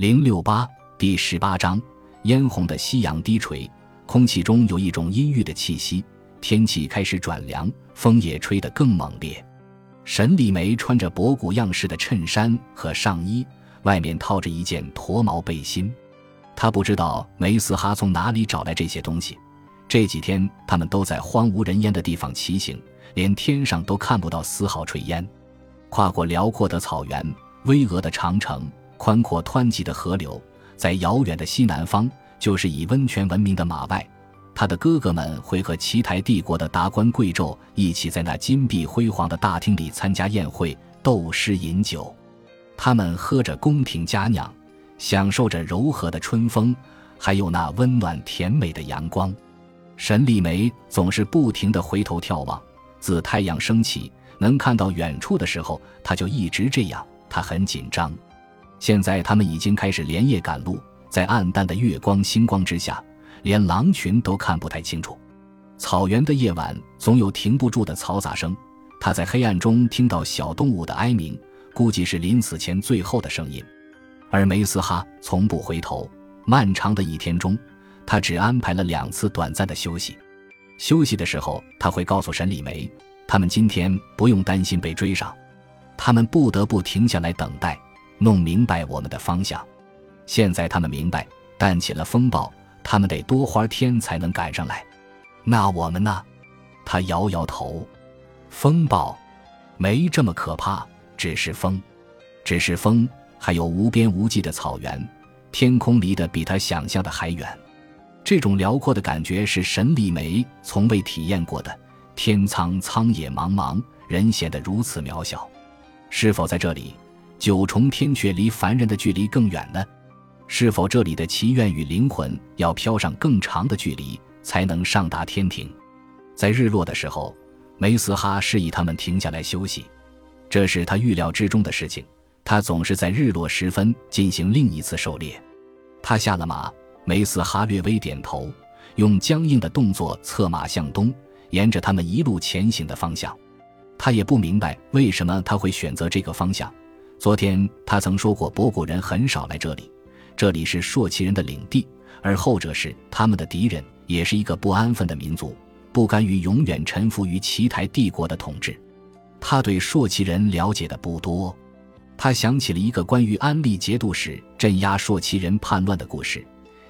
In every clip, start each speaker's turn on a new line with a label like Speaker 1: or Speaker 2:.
Speaker 1: 零六八第十八章，嫣红的夕阳低垂，空气中有一种阴郁的气息。天气开始转凉，风也吹得更猛烈。沈礼梅穿着博古样式的衬衫和上衣，外面套着一件驼毛背心。她不知道梅斯哈从哪里找来这些东西。这几天他们都在荒无人烟的地方骑行，连天上都看不到丝毫炊烟。跨过辽阔的草原，巍峨的长城。宽阔湍急的河流，在遥远的西南方，就是以温泉闻名的马外。他的哥哥们会和奇台帝国的达官贵胄一起在那金碧辉煌的大厅里参加宴会、斗诗、饮酒。他们喝着宫廷佳酿，享受着柔和的春风，还有那温暖甜美的阳光。沈丽梅总是不停地回头眺望，自太阳升起能看到远处的时候，他就一直这样。他很紧张。现在他们已经开始连夜赶路，在暗淡的月光星光之下，连狼群都看不太清楚。草原的夜晚总有停不住的嘈杂声，他在黑暗中听到小动物的哀鸣，估计是临死前最后的声音。而梅斯哈从不回头。漫长的一天中，他只安排了两次短暂的休息。休息的时候，他会告诉沈礼梅，他们今天不用担心被追上，他们不得不停下来等待。弄明白我们的方向。现在他们明白，但起了风暴，他们得多花天才能赶上来。那我们呢？他摇摇头。风暴没这么可怕，只是风，只是风。还有无边无际的草原，天空离得比他想象的还远。这种辽阔的感觉是沈礼梅从未体验过的。天苍苍，野茫茫，人显得如此渺小。是否在这里？九重天却离凡人的距离更远呢？是否这里的祈愿与灵魂要飘上更长的距离，才能上达天庭？在日落的时候，梅斯哈示意他们停下来休息，这是他预料之中的事情。他总是在日落时分进行另一次狩猎。他下了马，梅斯哈略微点头，用僵硬的动作策马向东，沿着他们一路前行的方向。他也不明白为什么他会选择这个方向。昨天他曾说过，博古人很少来这里，这里是朔齐人的领地，而后者是他们的敌人，也是一个不安分的民族，不甘于永远臣服于奇台帝国的统治。他对朔齐人了解的不多，他想起了一个关于安利节度使镇压朔齐人叛乱的故事，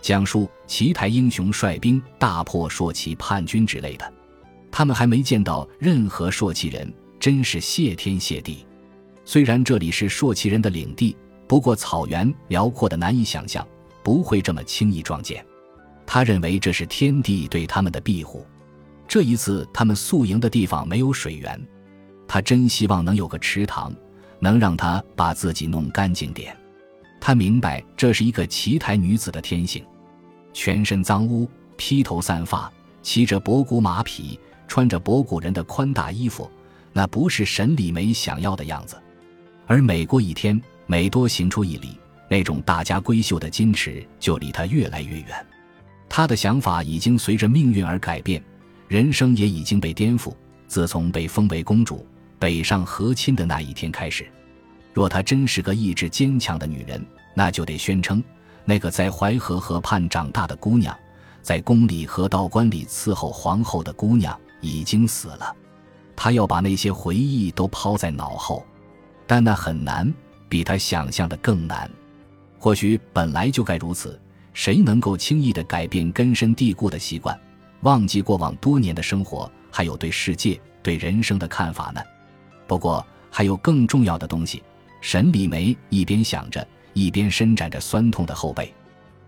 Speaker 1: 讲述奇台英雄率兵大破朔齐叛军之类的。他们还没见到任何朔齐人，真是谢天谢地。虽然这里是朔齐人的领地，不过草原辽阔的难以想象，不会这么轻易撞见。他认为这是天地对他们的庇护。这一次他们宿营的地方没有水源，他真希望能有个池塘，能让他把自己弄干净点。他明白这是一个奇台女子的天性，全身脏污，披头散发，骑着博古马匹，穿着博古人的宽大衣服，那不是沈礼梅想要的样子。而每过一天，每多行出一里，那种大家闺秀的矜持就离他越来越远。他的想法已经随着命运而改变，人生也已经被颠覆。自从被封为公主、北上和亲的那一天开始，若她真是个意志坚强的女人，那就得宣称，那个在淮河河畔长大的姑娘，在宫里和道观里伺候皇后的姑娘已经死了。她要把那些回忆都抛在脑后。但那很难，比他想象的更难。或许本来就该如此。谁能够轻易的改变根深蒂固的习惯，忘记过往多年的生活，还有对世界、对人生的看法呢？不过还有更重要的东西。沈礼梅一边想着，一边伸展着酸痛的后背。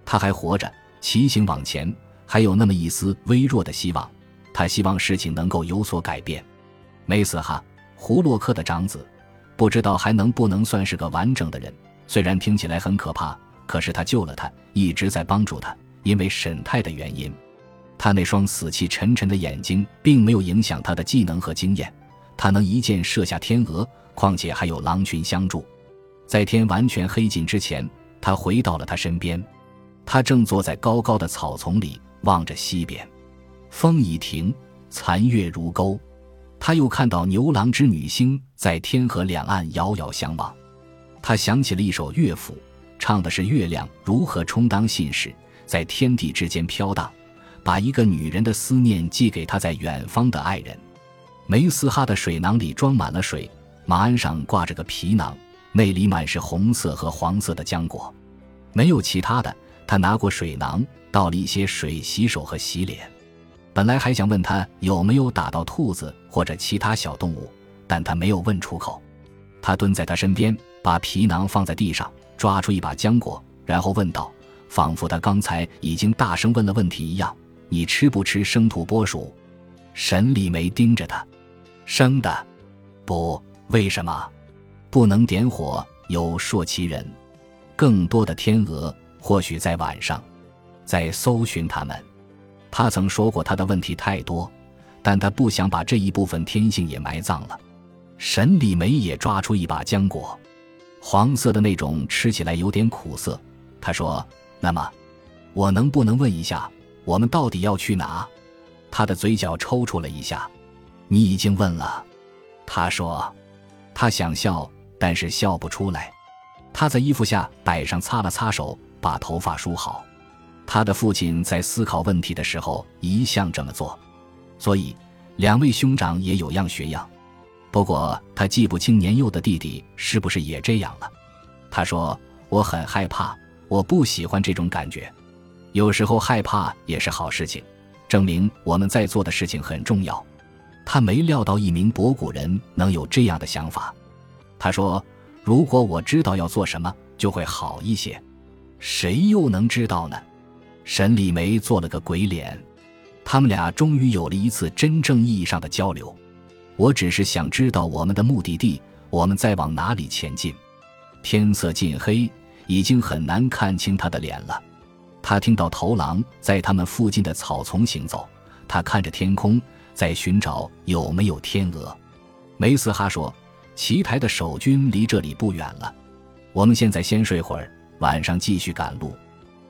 Speaker 1: 他还活着，骑行往前，还有那么一丝微弱的希望。他希望事情能够有所改变。梅斯哈，胡洛克的长子。不知道还能不能算是个完整的人？虽然听起来很可怕，可是他救了他，一直在帮助他。因为沈泰的原因，他那双死气沉沉的眼睛并没有影响他的技能和经验。他能一箭射下天鹅，况且还有狼群相助。在天完全黑尽之前，他回到了他身边。他正坐在高高的草丛里，望着西边。风已停，残月如钩。他又看到牛郎织女星在天河两岸遥遥相望，他想起了一首乐府，唱的是月亮如何充当信使，在天地之间飘荡，把一个女人的思念寄给她在远方的爱人。梅斯哈的水囊里装满了水，马鞍上挂着个皮囊，内里满是红色和黄色的浆果，没有其他的。他拿过水囊，倒了一些水洗手和洗脸。本来还想问他有没有打到兔子或者其他小动物，但他没有问出口。他蹲在他身边，把皮囊放在地上，抓出一把浆果，然后问道，仿佛他刚才已经大声问了问题一样：“你吃不吃生土拨鼠？”沈礼梅盯着他。生的，不，为什么不能点火？有说其人，更多的天鹅或许在晚上，在搜寻他们。他曾说过他的问题太多，但他不想把这一部分天性也埋葬了。沈礼梅也抓出一把浆果，黄色的那种，吃起来有点苦涩。他说：“那么，我能不能问一下，我们到底要去哪？”他的嘴角抽搐了一下。你已经问了，他说，他想笑，但是笑不出来。他在衣服下摆上擦了擦手，把头发梳好。他的父亲在思考问题的时候一向这么做，所以两位兄长也有样学样。不过他记不清年幼的弟弟是不是也这样了。他说：“我很害怕，我不喜欢这种感觉。有时候害怕也是好事情，证明我们在做的事情很重要。”他没料到一名博古人能有这样的想法。他说：“如果我知道要做什么，就会好一些。”谁又能知道呢？沈礼梅做了个鬼脸。他们俩终于有了一次真正意义上的交流。我只是想知道我们的目的地，我们在往哪里前进。天色近黑，已经很难看清他的脸了。他听到头狼在他们附近的草丛行走。他看着天空。在寻找有没有天鹅，梅斯哈说：“奇台的守军离这里不远了，我们现在先睡会儿，晚上继续赶路，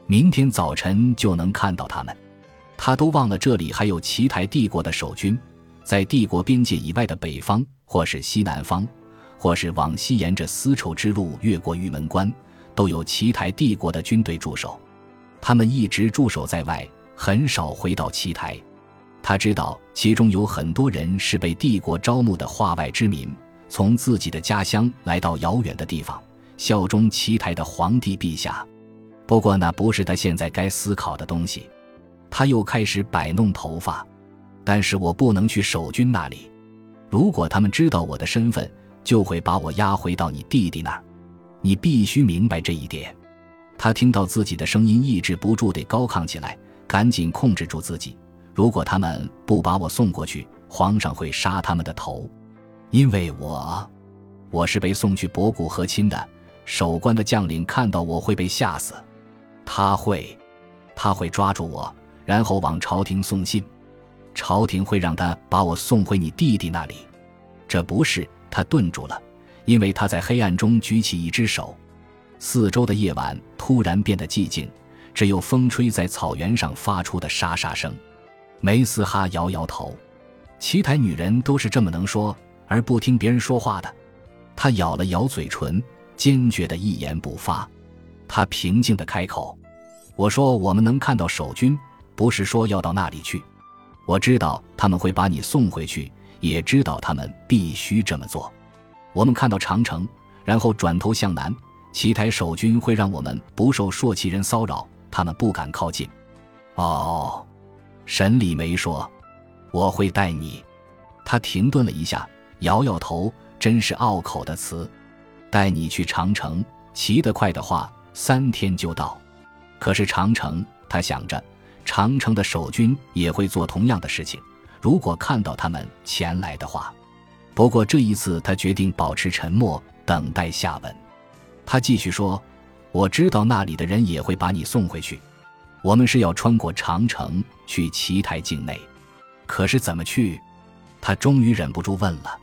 Speaker 1: 明天早晨就能看到他们。”他都忘了这里还有奇台帝国的守军，在帝国边界以外的北方，或是西南方，或是往西沿着丝绸之路越过玉门关，都有奇台帝国的军队驻守。他们一直驻守在外，很少回到奇台。他知道其中有很多人是被帝国招募的化外之民，从自己的家乡来到遥远的地方，效忠奇台的皇帝陛下。不过那不是他现在该思考的东西。他又开始摆弄头发，但是我不能去守军那里。如果他们知道我的身份，就会把我押回到你弟弟那儿。你必须明白这一点。他听到自己的声音抑制不住地高亢起来，赶紧控制住自己。如果他们不把我送过去，皇上会杀他们的头，因为我，我是被送去博古和亲的。守关的将领看到我会被吓死，他会，他会抓住我，然后往朝廷送信，朝廷会让他把我送回你弟弟那里。这不是他顿住了，因为他在黑暗中举起一只手。四周的夜晚突然变得寂静，只有风吹在草原上发出的沙沙声。梅斯哈摇摇头，奇台女人都是这么能说而不听别人说话的。他咬了咬嘴唇，坚决的一言不发。他平静的开口：“我说我们能看到守军，不是说要到那里去。我知道他们会把你送回去，也知道他们必须这么做。我们看到长城，然后转头向南。奇台守军会让我们不受朔奇人骚扰，他们不敢靠近。哦。”沈礼梅说：“我会带你。”他停顿了一下，摇摇头，真是拗口的词。带你去长城，骑得快的话，三天就到。可是长城，他想着，长城的守军也会做同样的事情。如果看到他们前来的话，不过这一次，他决定保持沉默，等待下文。他继续说：“我知道那里的人也会把你送回去。”我们是要穿过长城去奇台境内，可是怎么去？他终于忍不住问了。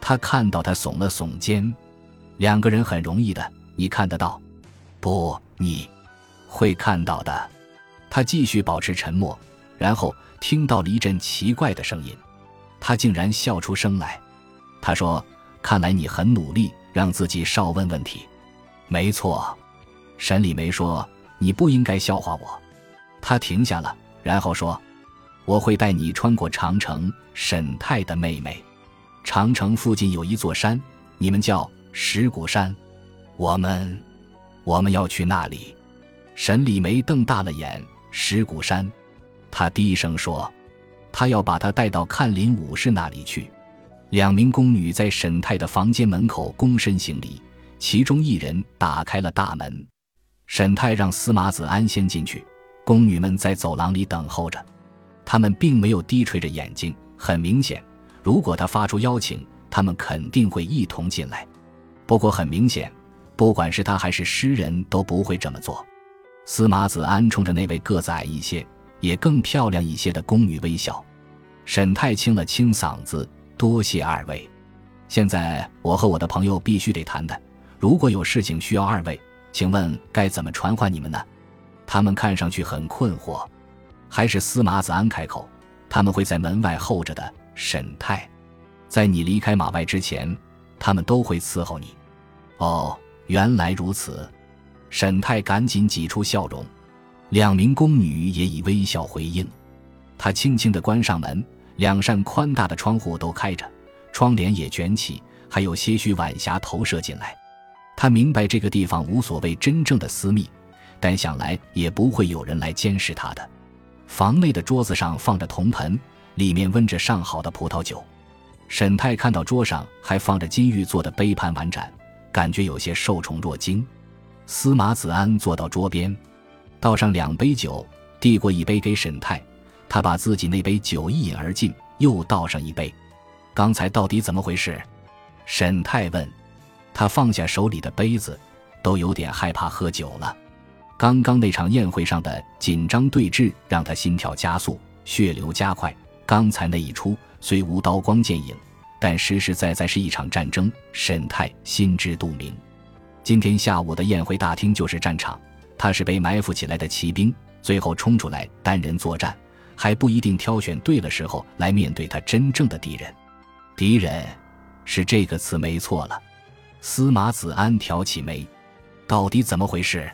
Speaker 1: 他看到他耸了耸肩。两个人很容易的，你看得到？不，你会看到的。他继续保持沉默，然后听到了一阵奇怪的声音，他竟然笑出声来。他说：“看来你很努力，让自己少问问题。”没错。沈礼梅说：“你不应该笑话我。”他停下了，然后说：“我会带你穿过长城。”沈太的妹妹，长城附近有一座山，你们叫石鼓山。我们，我们要去那里。沈礼梅瞪大了眼。石鼓山，他低声说：“他要把他带到看林武士那里去。”两名宫女在沈太的房间门口躬身行礼，其中一人打开了大门。沈太让司马子安先进去，宫女们在走廊里等候着。他们并没有低垂着眼睛，很明显，如果他发出邀请，他们肯定会一同进来。不过很明显，不管是他还是诗人，都不会这么做。司马子安冲着那位个子矮一些、也更漂亮一些的宫女微笑。沈太清了清嗓子：“多谢二位。现在我和我的朋友必须得谈谈。如果有事情需要二位，请问该怎么传唤你们呢？”他们看上去很困惑。还是司马子安开口：“他们会在门外候着的，沈太，在你离开马外之前，他们都会伺候你。”哦，原来如此。沈太赶紧挤出笑容，两名宫女也以微笑回应。她轻轻地关上门，两扇宽大的窗户都开着，窗帘也卷起，还有些许晚霞投射进来。她明白这个地方无所谓真正的私密，但想来也不会有人来监视她的。房内的桌子上放着铜盆，里面温着上好的葡萄酒。沈太看到桌上还放着金玉做的杯盘碗盏，感觉有些受宠若惊。司马子安坐到桌边，倒上两杯酒，递过一杯给沈泰。他把自己那杯酒一饮而尽，又倒上一杯。刚才到底怎么回事？沈太问。他放下手里的杯子，都有点害怕喝酒了。刚刚那场宴会上的紧张对峙，让他心跳加速，血流加快。刚才那一出虽无刀光剑影，但实实在在是一场战争。沈泰心知肚明。今天下午的宴会大厅就是战场，他是被埋伏起来的骑兵，最后冲出来单人作战，还不一定挑选对了时候来面对他真正的敌人。敌人，是这个词没错了。司马子安挑起眉，到底怎么回事？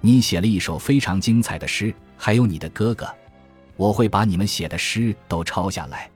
Speaker 1: 你写了一首非常精彩的诗，还有你的哥哥，我会把你们写的诗都抄下来。